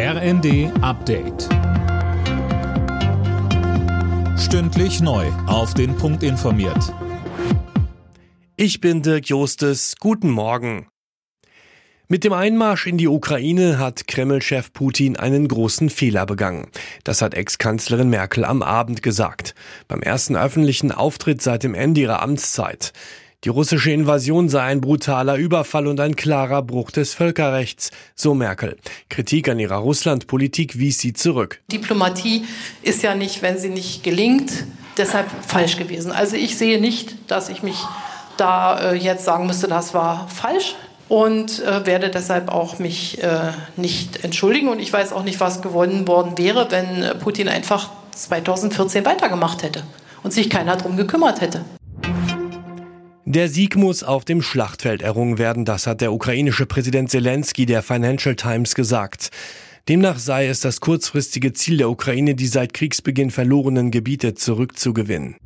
RND Update. Stündlich neu. Auf den Punkt informiert. Ich bin Dirk Jostes. Guten Morgen. Mit dem Einmarsch in die Ukraine hat Kreml-Chef Putin einen großen Fehler begangen. Das hat Ex-Kanzlerin Merkel am Abend gesagt. Beim ersten öffentlichen Auftritt seit dem Ende ihrer Amtszeit. Die russische Invasion sei ein brutaler Überfall und ein klarer Bruch des Völkerrechts, so Merkel. Kritik an ihrer Russlandpolitik wies sie zurück. Diplomatie ist ja nicht, wenn sie nicht gelingt, deshalb falsch gewesen. Also ich sehe nicht, dass ich mich da äh, jetzt sagen müsste, das war falsch und äh, werde deshalb auch mich äh, nicht entschuldigen. Und ich weiß auch nicht, was gewonnen worden wäre, wenn äh, Putin einfach 2014 weitergemacht hätte und sich keiner drum gekümmert hätte. Der Sieg muss auf dem Schlachtfeld errungen werden, das hat der ukrainische Präsident Zelensky der Financial Times gesagt. Demnach sei es das kurzfristige Ziel der Ukraine, die seit Kriegsbeginn verlorenen Gebiete zurückzugewinnen.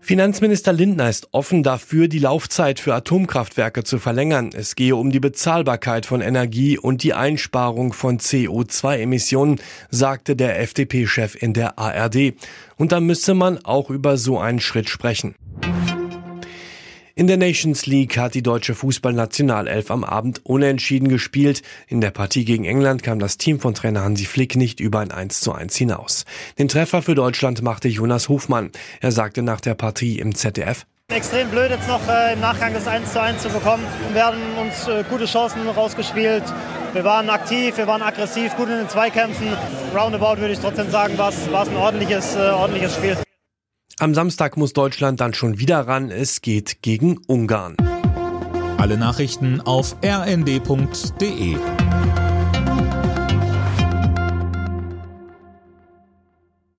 Finanzminister Lindner ist offen dafür, die Laufzeit für Atomkraftwerke zu verlängern. Es gehe um die Bezahlbarkeit von Energie und die Einsparung von CO2-Emissionen, sagte der FDP-Chef in der ARD. Und da müsse man auch über so einen Schritt sprechen. In der Nations League hat die deutsche Fußballnationalelf am Abend unentschieden gespielt. In der Partie gegen England kam das Team von Trainer Hansi Flick nicht über ein 1 zu 1 hinaus. Den Treffer für Deutschland machte Jonas Hofmann. Er sagte nach der Partie im ZDF, Extrem blöd jetzt noch äh, im Nachgang das 1 zu 1 zu bekommen. Wir haben uns äh, gute Chancen rausgespielt. Wir waren aktiv, wir waren aggressiv, gut in den Zweikämpfen. Roundabout würde ich trotzdem sagen, war es ein ordentliches, äh, ordentliches Spiel. Am Samstag muss Deutschland dann schon wieder ran. Es geht gegen Ungarn. Alle Nachrichten auf rnd.de